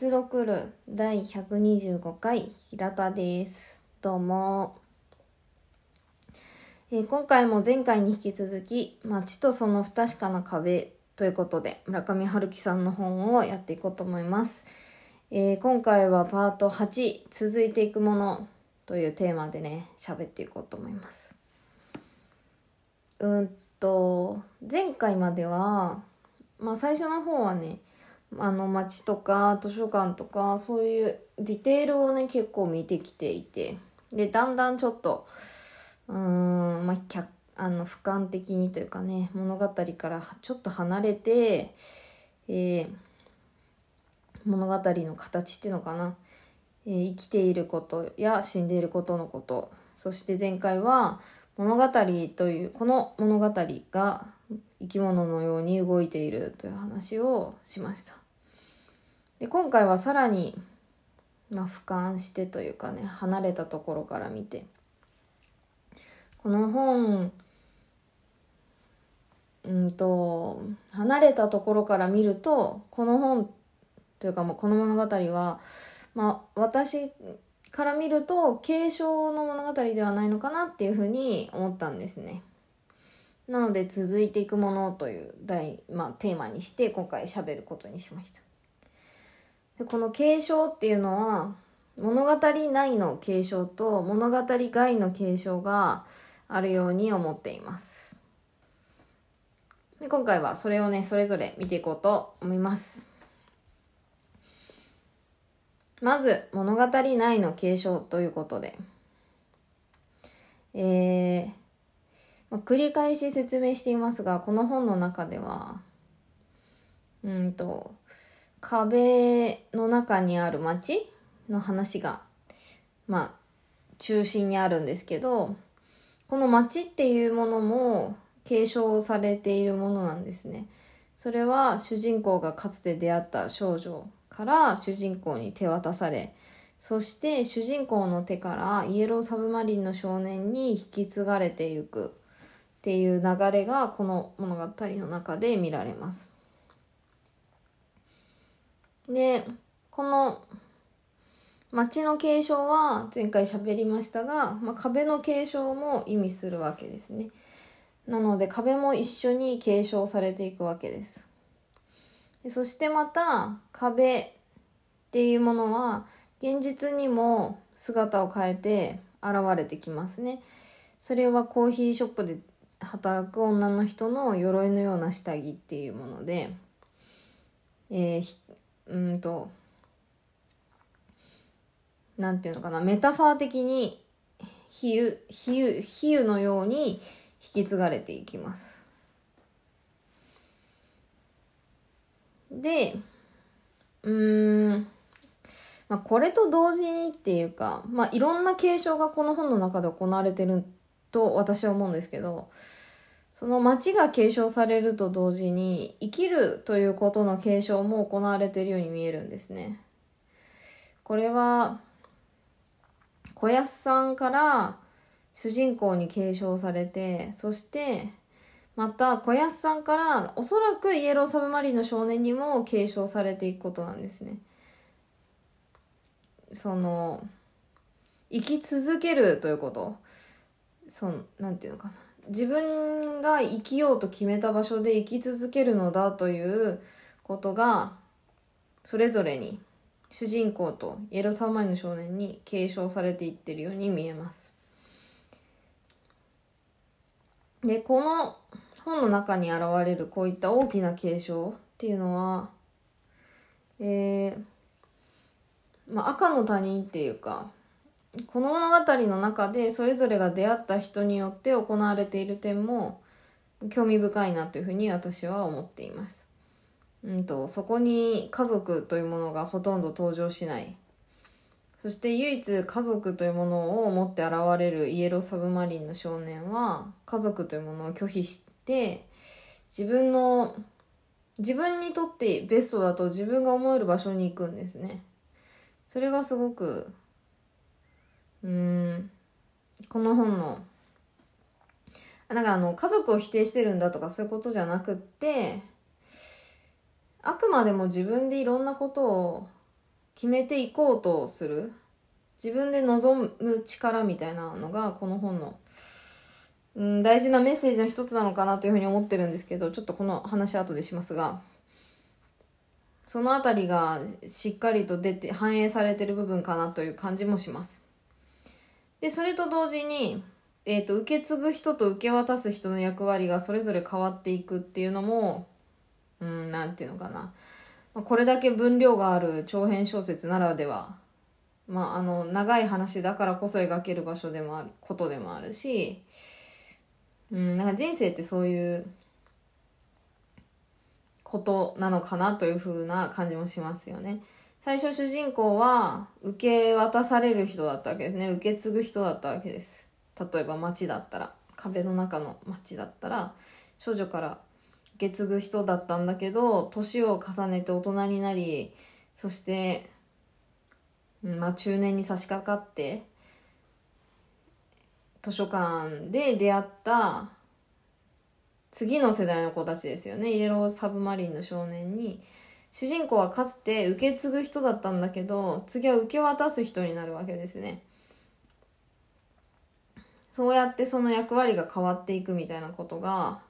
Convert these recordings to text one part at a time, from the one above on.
実録る第125回平田です。どうも。えー今回も前回に引き続き、街とその不確かな壁ということで、村上春樹さんの本をやっていこうと思います。えー今回はパート8、続いていくものというテーマでね、喋っていこうと思います。うんと、前回までは、まあ最初の方はね、あの街とか図書館とかそういうディテールをね結構見てきていて。でだんだんちょっとうーんまあ客あの俯瞰的にというかね物語からちょっと離れて、えー物語の形っていうのかな、えー生きていることや死んでいることのこと。そして前回は物語というこの物語が生き物のように動いているという話をしました。で今回はさらに、まあ、俯瞰してというかね離れたところから見てこの本うんと離れたところから見るとこの本というかもうこの物語は、まあ、私から見ると継承の物語ではないのかなっていうふうに思ったんですね。なので続いていくものという題、まあ、テーマにして今回喋ることにしました。でこの継承っていうのは物語内の継承と物語外の継承があるように思っています。で今回はそれをねそれぞれ見ていこうと思います。まず物語内の継承ということで、えーま、繰り返し説明していますがこの本の中ではうんと壁の中にある町の話がまあ中心にあるんですけどこの町っていうものも継承されているものなんですね。それは主人公がかつて出会った少女から主人公に手渡されそして主人公の手からイエローサブマリンの少年に引き継がれていくっていう流れがこの物語の中で見られます。でこの町の継承は前回喋りましたが、まあ、壁の継承も意味するわけですね。なので壁も一緒に継承されていくわけです。でそしてまた壁っていうものは現実にも姿を変えて現れてきますね。それはコーヒーショップで働く女の人の鎧のような下着っていうもので、えーうんとなんていうのかなメタファー的に比喩比喩比喩のように引き継がれていきます。でうんまあ、これと同時にっていうか、まあ、いろんな継承がこの本の中で行われてると私は思うんですけどその町が継承されると同時に生きるということの継承も行われているように見えるんですね。これは小安さんから主人公に継承されてそしてまた小安さんからおそらくイエローサブマリンの少年にも継承されていくことなんですね。その生き続けるということそのなんていうのかな自分が生きようと決めた場所で生き続けるのだということがそれぞれに主人公とイエローサマイの少年に継承されていってるように見えます。でこの本の中に現れるこういった大きな継承っていうのはえーまあ、赤の他人っていうかこの物語の中でそれぞれが出会った人によって行われている点も興味深いなというふうに私は思っています。うんとそこに家族というものがほとんど登場しないそして唯一家族というものを持って現れるイエローサブマリンの少年は家族というものを拒否して自分の自分にとってベストだと自分が思える場所に行くんですね。それがすごくうん。この本のなんかあの家族を否定してるんだとかそういうことじゃなくってあくまでも自分でいろんなことを決めていこうとする。自分で望む力みたいなのがこの本の、うん、大事なメッセージの一つなのかなというふうに思ってるんですけどちょっとこの話後でしますが。その辺りがしっかりと出て反映されてる部分かなという感じもします。でそれと同時にえーと、受け継ぐ人と受け渡す人の役割がそれぞれ変わっていくっていうのもうんなんていうのかな、これだけ分量がある長編小説ならでは、まあ、あの長い話だからこそ描ける場所でもあることでもあるし、うん、なんか人生ってそういうことなのかなというふうな感じもしますよね。最初主人公は受け渡される人だったわけですね。受け継ぐ人だったわけです。例えば街だったら壁の中の街だったら少女から受け継ぐ人だったんだけど年を重ねて大人になりそして、まあ、中年に差し掛かって図書館で出会った次の世代の子たちですよね。イエローサブマリンの少年に主人公はかつて受け継ぐ人だったんだけど次は受け渡す人になるわけですね。そうやってその役割が変わっていくみたいなことが、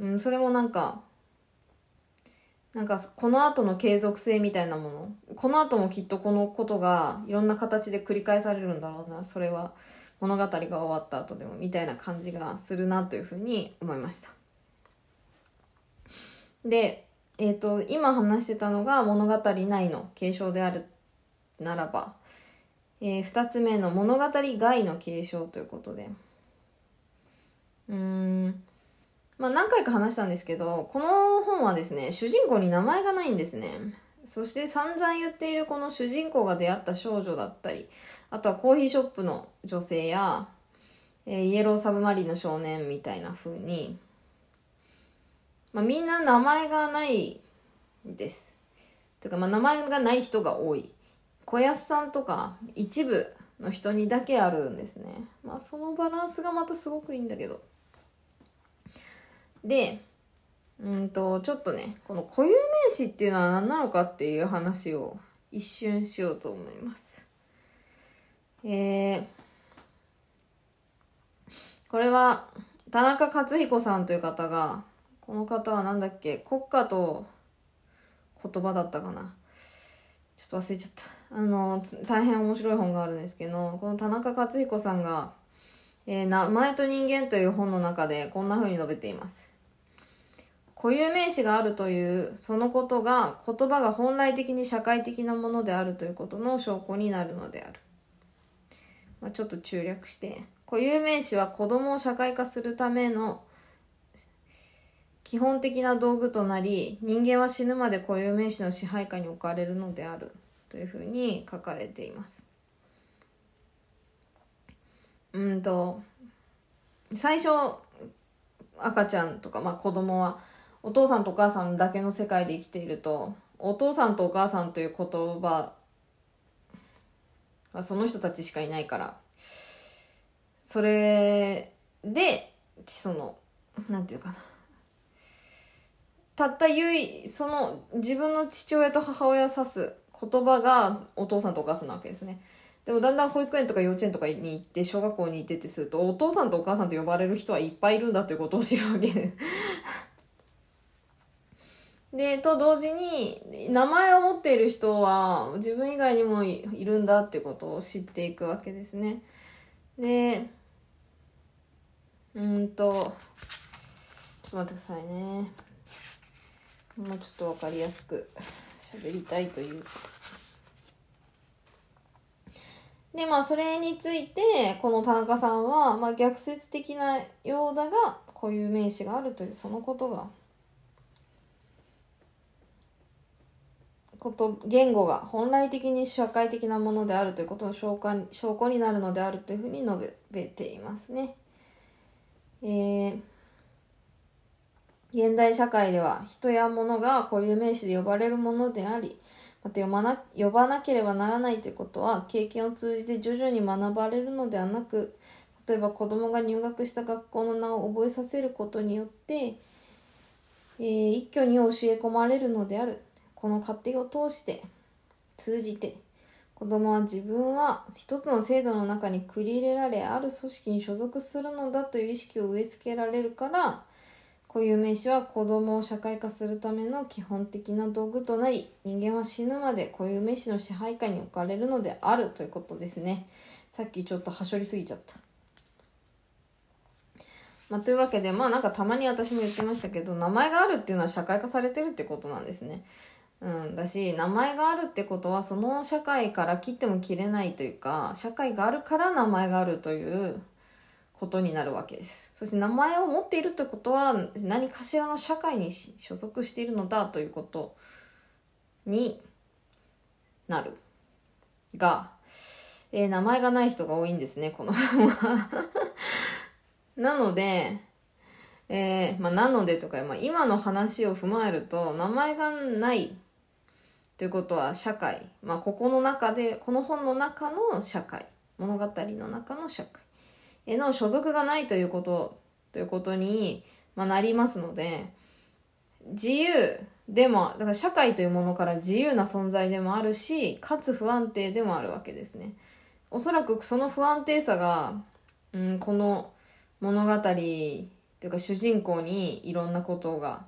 うん、それもなんか、なんかこの後の継続性みたいなもの、この後もきっとこのことがいろんな形で繰り返されるんだろうな、それは物語が終わった後でもみたいな感じがするなというふうに思いました。で、えっ、ー、と、今話してたのが物語内の継承であるならば、えー、2つ目の物語外の継承ということで。うーん。まあ何回か話したんですけど、この本はですね、主人公に名前がないんですね。そして散々言っているこの主人公が出会った少女だったり、あとはコーヒーショップの女性や、えー、イエローサブマリンの少年みたいな風に、まあみんな名前がないです。というかまあ名前がない人が多い。小安さんとか一部の人にだけあるんですね。まあそのバランスがまたすごくいいんだけど。で、うんと、ちょっとね、この固有名詞っていうのは何なのかっていう話を一瞬しようと思います。えー、これは田中克彦さんという方が、この方は何だっけ、国家と言葉だったかな。ちょっと忘れちゃった。あの、大変面白い本があるんですけど、この田中克彦さんが、えー、名前と人間という本の中でこんな風に述べています。固有名詞があるというそのことが言葉が本来的に社会的なものであるということの証拠になるのである。まあ、ちょっと中略して、固有名詞は子供を社会化するための基本的な道具となり人間は死ぬまで固有名詞の支配下に置かれるのであるというふうに書かれています。うんと最初赤ちゃんとか、まあ、子供はお父さんとお母さんだけの世界で生きているとお父さんとお母さんという言葉はその人たちしかいないからそれでそのなんていうかなたった唯一その自分の父親と母親を指す言葉がお父さんとお母さんなわけですね。でもだんだん保育園とか幼稚園とかに行って小学校に行ってってするとお父さんとお母さんと呼ばれる人はいっぱいいるんだということを知るわけで。で、と同時に名前を持っている人は自分以外にもいるんだってことを知っていくわけですね。で、うんと、ちょっと待ってくださいね。もうちょっと分かりやすく 喋りたいというでまあそれについてこの田中さんは、まあ、逆説的なようだが固有名詞があるというそのことがこと言語が本来的に社会的なものであるということの証拠証拠になるのであるというふうに述べていますね。えー現代社会では人や物が固有名詞で呼ばれるものであり、また呼ばな呼ばなければならないということは経験を通じて徐々に学ばれるのではなく、例えば子供が入学した学校の名を覚えさせることによって、えー、一挙に教え込まれるのである。この過程を通して通じて子供は自分は一つの制度の中に繰り入れられある組織に所属するのだという意識を植え付けられるから固有名詞は子供を社会化するための基本的な道具となり人間は死ぬまで固有名詞の支配下に置かれるのであるということですね。さっきちょっとはしょりすぎちゃった。まあ、というわけでまあなんかたまに私も言ってましたけど名前があるっていうのは社会化されてるってことなんですね。うん、だし名前があるってことはその社会から切っても切れないというか社会があるから名前があるということになるわけです。そして名前を持っているということは何かしらの社会に所属しているのだということになる。が、えー、名前がない人が多いんですね、この本は なので、えー、まあ、なのでとか、まあ、今の話を踏まえると、名前がないということは社会、まあ、ここの中で、この本の中の社会、物語の中の社会。への所属がないということということに、まあ、なりますので自由でもだから社会というものから自由な存在でもあるしかつ不安定でもあるわけですね。おそらくその不安定さが、うん、この物語というか主人公にいろんなことが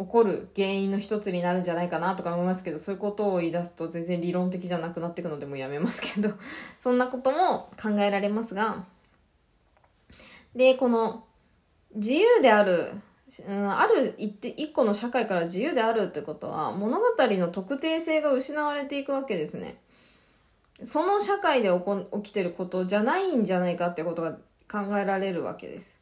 起こる原因の一つになるんじゃないかなとか思いますけど、そういうことを言い出すと全然理論的じゃなくなっていくのでもうやめますけど、そんなことも考えられますが、で、この自由である、うん、ある一一個の社会から自由であるってことは物語の特定性が失われていくわけですね。その社会で起こ起きてることじゃないんじゃないかってことが考えられるわけです。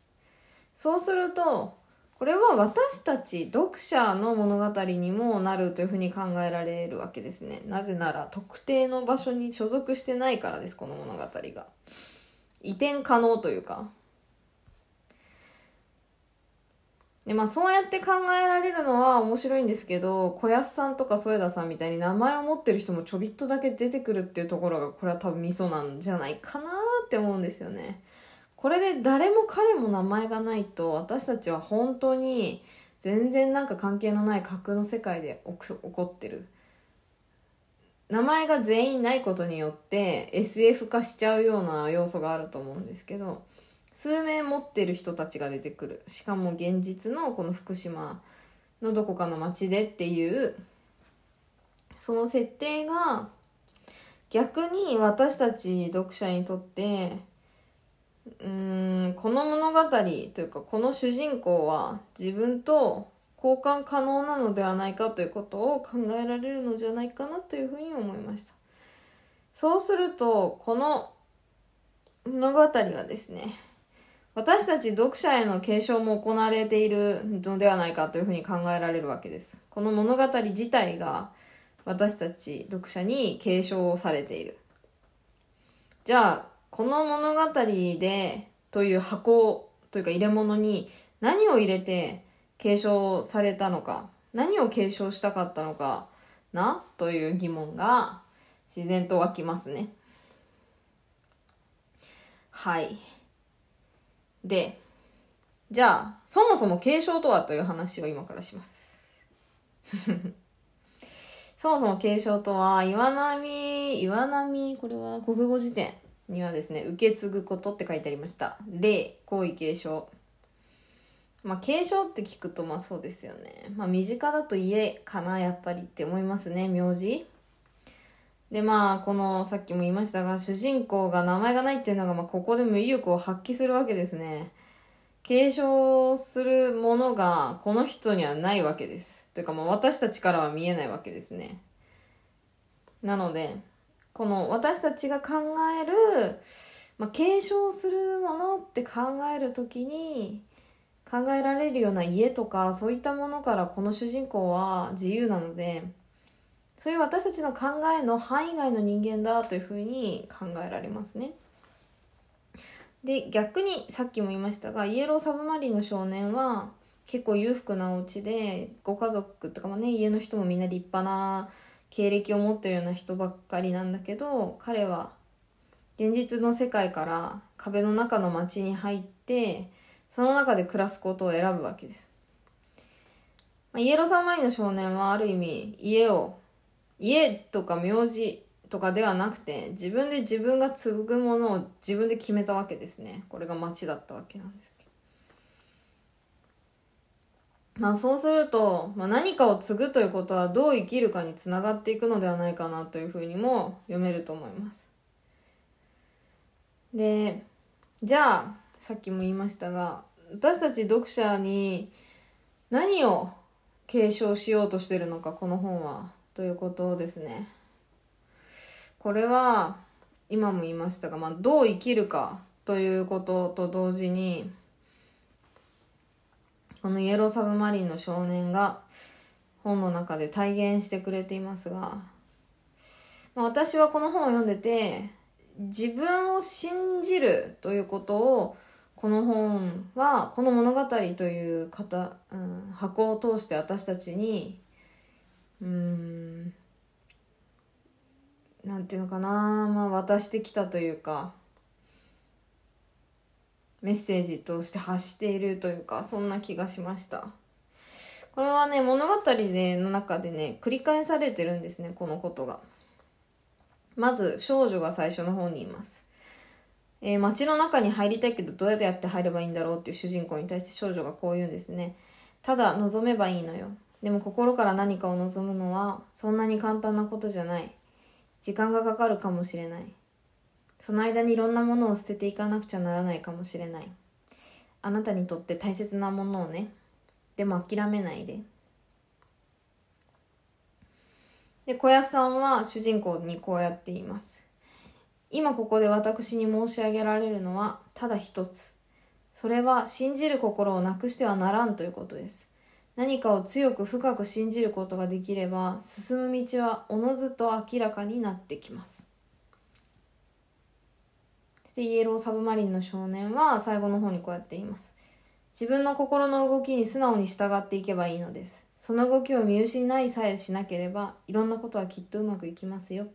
そうすると、これは私たち読者の物語にもなるというふうに考えられるわけですね。なぜなら特定の場所に所属してないからです、この物語が。移転可能というか。で、まあそうやって考えられるのは面白いんですけど、小安さんとか添田さんみたいに名前を持ってる人もちょびっとだけ出てくるっていうところが、これは多分ミソなんじゃないかなって思うんですよね。これで誰も彼も名前がないと私たちは本当に全然なんか関係のない架空の世界で起こってる。名前が全員ないことによって SF 化しちゃうような要素があると思うんですけど数名持ってる人たちが出てくる。しかも現実のこの福島のどこかの町でっていうその設定が逆に私たち読者にとってうんこの物語というかこの主人公は自分と交換可能なのではないかということを考えられるのじゃないかなというふうに思いました。そうするとこの物語はですね私たち読者への継承も行われているのではないかというふうに考えられるわけです。この物語自体が私たち読者に継承されている。じゃあこの物語でという箱というか入れ物に何を入れて継承されたのか何を継承したかったのかなという疑問が自然と湧きますね。はい。で、じゃあ、そもそも継承とはという話を今からします。そもそも継承とは、岩波、岩波、これは国語辞典にはですね、受け継ぐことって書いてありました。例、皇位継承。まあ、継承って聞くとまあそうですよね。まあ、身近だと家かな、やっぱりって思いますね、名字。で、まあ、この、さっきも言いましたが、主人公が名前がないっていうのが、まあ、ここでも威力を発揮するわけですね。継承するものが、この人にはないわけです。というか、まあ、私たちからは見えないわけですね。なので、この私たちが考える、まあ、継承するものって考える時に考えられるような家とかそういったものからこの主人公は自由なのでそういう私たちの考えの範囲外の人間だというふうに考えられますね。で逆にさっきも言いましたがイエローサブマリンの少年は結構裕福なお家でご家族とかもね家の人もみんな立派な経歴を持ってるような人ばっかりなんだけど彼は現実の世界から壁の中の街に入ってその中で暮らすことを選ぶわけです。まあ、イエローサンマイの少年はある意味家を家とか名字とかではなくて自分で自分が継ぐものを自分で決めたわけですねこれが町だったわけなんですけどまあそうすると、まあ、何かを継ぐということはどう生きるかにつながっていくのではないかなというふうにも読めると思います。でじゃあさっきも言いましたが私たち読者に何を継承しようとしてるのかこの本はということですね。これは今も言いましたが、まあ、どう生きるかということと同時にこのイエローサブマリンの少年が本の中で体現してくれていますが、まあ、私はこの本を読んでて自分を信じるということをこの本はこの物語という型、うん、箱を通して私たちにうんなんていうのかなまあ渡してきたというかメッセージとして発しているというかそんな気がしました。これはね物語での中でね繰り返されてるんですねこのことが。まず少女が最初の方にいます。えー、街の中に入りたいけどどうやって入ればいいんだろうっていう主人公に対して少女がこう言うんですね。ただ望めばいいのよ。でも心から何かを望むのはそんなに簡単なことじゃない。時間がかかるかもしれない。その間にいろんなものを捨てていかなくちゃならないかもしれない。あなたにとって大切なものをねでも諦めないで。で小安さんは主人公にこうやって言います。今ここで私に申し上げられるのはただ一つ。それは信じる心をなくしてはならんということです。何かを強く深く信じることができれば進む道はおのずと明らかになってきます。そしてイエローサブマリンの少年は最後の方にこうやって言います。自分の心の動きに素直に従っていけばいいのです。その動きを見失いさえしなければいろんなことはきっとうまくいきますよ。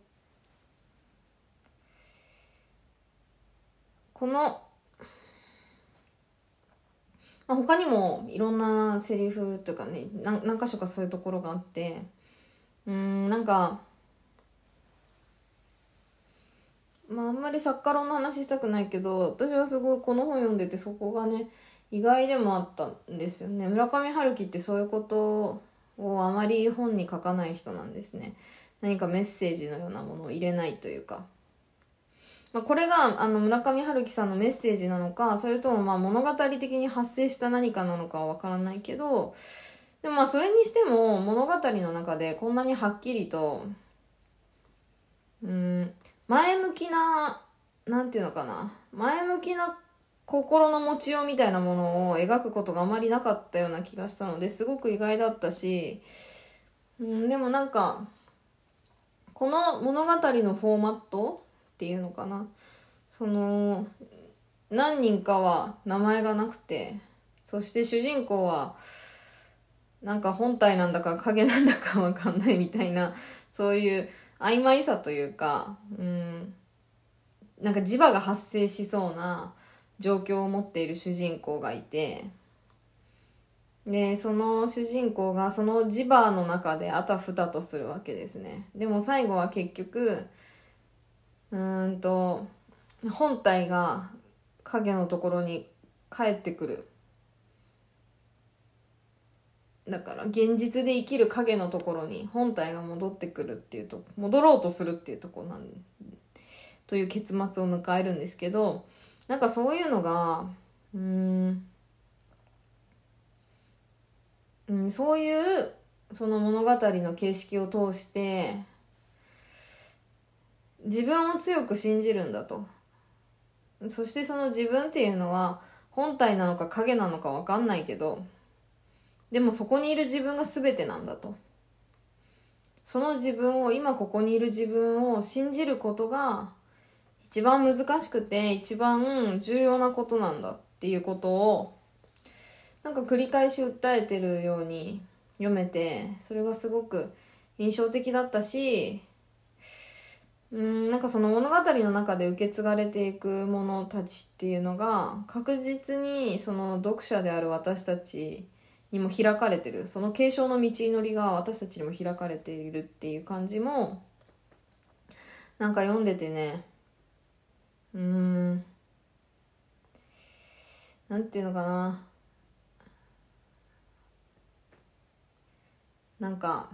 このまあ、他にもいろんなセリフというかね何何箇所かそういうところがあってうんなんかまああんまり作家論の話したくないけど私はすごいこの本読んでてそこがね意外でもあったんですよね。村上春樹ってそういうことをあまり本に書かない人なんですね。何かメッセージのようなものを入れないというか。まあ、これがあの村上春樹さんのメッセージなのかそれともま物語的に発生した何かなのかはわからないけどでもまあそれにしても物語の中でこんなにはっきりとうん前向きななんていうのかな。前向きな心の持ちようみたいなものを描くことがあまりなかったような気がしたのですごく意外だったし、うん、でもなんかこの物語のフォーマットっていうのかな。その何人かは名前がなくてそして主人公はなんか本体なんだか影なんだかわかんないみたいなそういう曖昧さというかうん。なんか磁場が発生しそうな状況を持っている主人公がいてでその主人公がその磁場の中であたふたとするわけですね。でも最後は結局うんと本体が影のところに帰ってくるだから現実で生きる影のところに本体が戻ってくるっていうと戻ろうとするっていうとこなんという結末を迎えるんですけどなんかそういうのがうんうんそういうその物語の形式を通して自分を強く信じるんだと。そしてその自分っていうのは本体なのか影なのかわかんないけど、でもそこにいる自分が全てなんだと。その自分を、今ここにいる自分を信じることが一番難しくて一番重要なことなんだっていうことをなんか繰り返し訴えてるように読めて、それがすごく印象的だったし、うんなんかその物語の中で受け継がれていくものたちっていうのが確実にその読者である私たちにも開かれてる。その継承の道のりが私たちにも開かれているっていう感じもなんか読んでてねうーん。なんていうのかな。なんか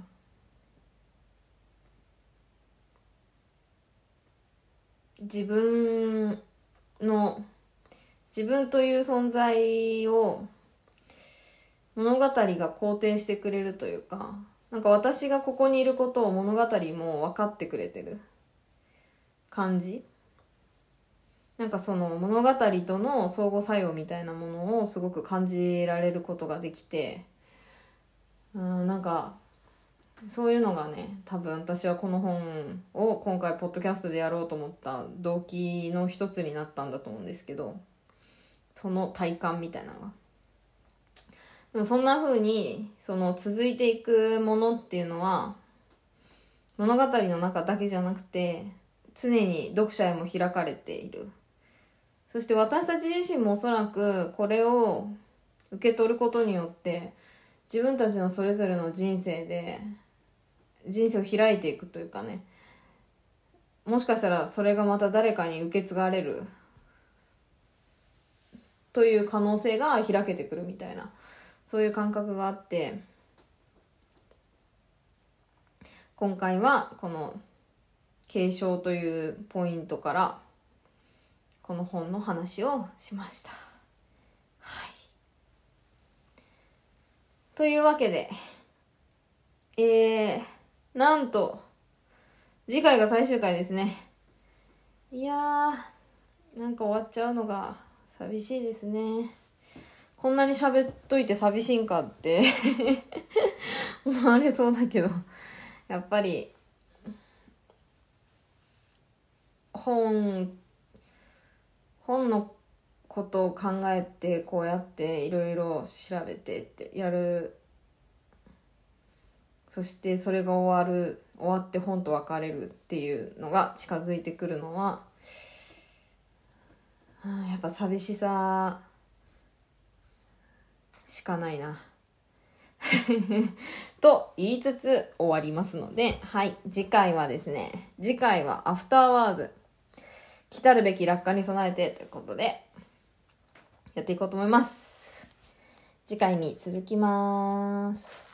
自分の自分という存在を物語が肯定してくれるというかなんか私がここにいることを物語も分かってくれてる感じなんかその物語との相互作用みたいなものをすごく感じられることができてうんなんかそういうのがね多分私はこの本を今回ポッドキャストでやろうと思った動機の一つになったんだと思うんですけどその体感みたいなのが。でもそんな風にその続いていくものっていうのは物語の中だけじゃなくて常に読者へも開かれている。そして私たち自身もおそらくこれを受け取ることによって自分たちのそれぞれの人生で人生を開いていくというかねもしかしたらそれがまた誰かに受け継がれるという可能性が開けてくるみたいなそういう感覚があって今回はこの継承というポイントからこの本の話をしました。はい。というわけで、えー、なんと、次回が最終回ですね。いやー、なんか終わっちゃうのが寂しいですね。こんなに喋っといて寂しいんかって。思われそうだけど、やっぱり、本、本のことを考えてこうやっていろいろ調べてってやる。そしてそれが終わる終わって本と別れるっていうのが近づいてくるのは、やっぱ寂しさしかないな。と言いつつ終わりますので、はい、次回はですね、次回はアフターワーズ、来たるべき落下に備えてということで、やっていこうと思います。次回に続きます。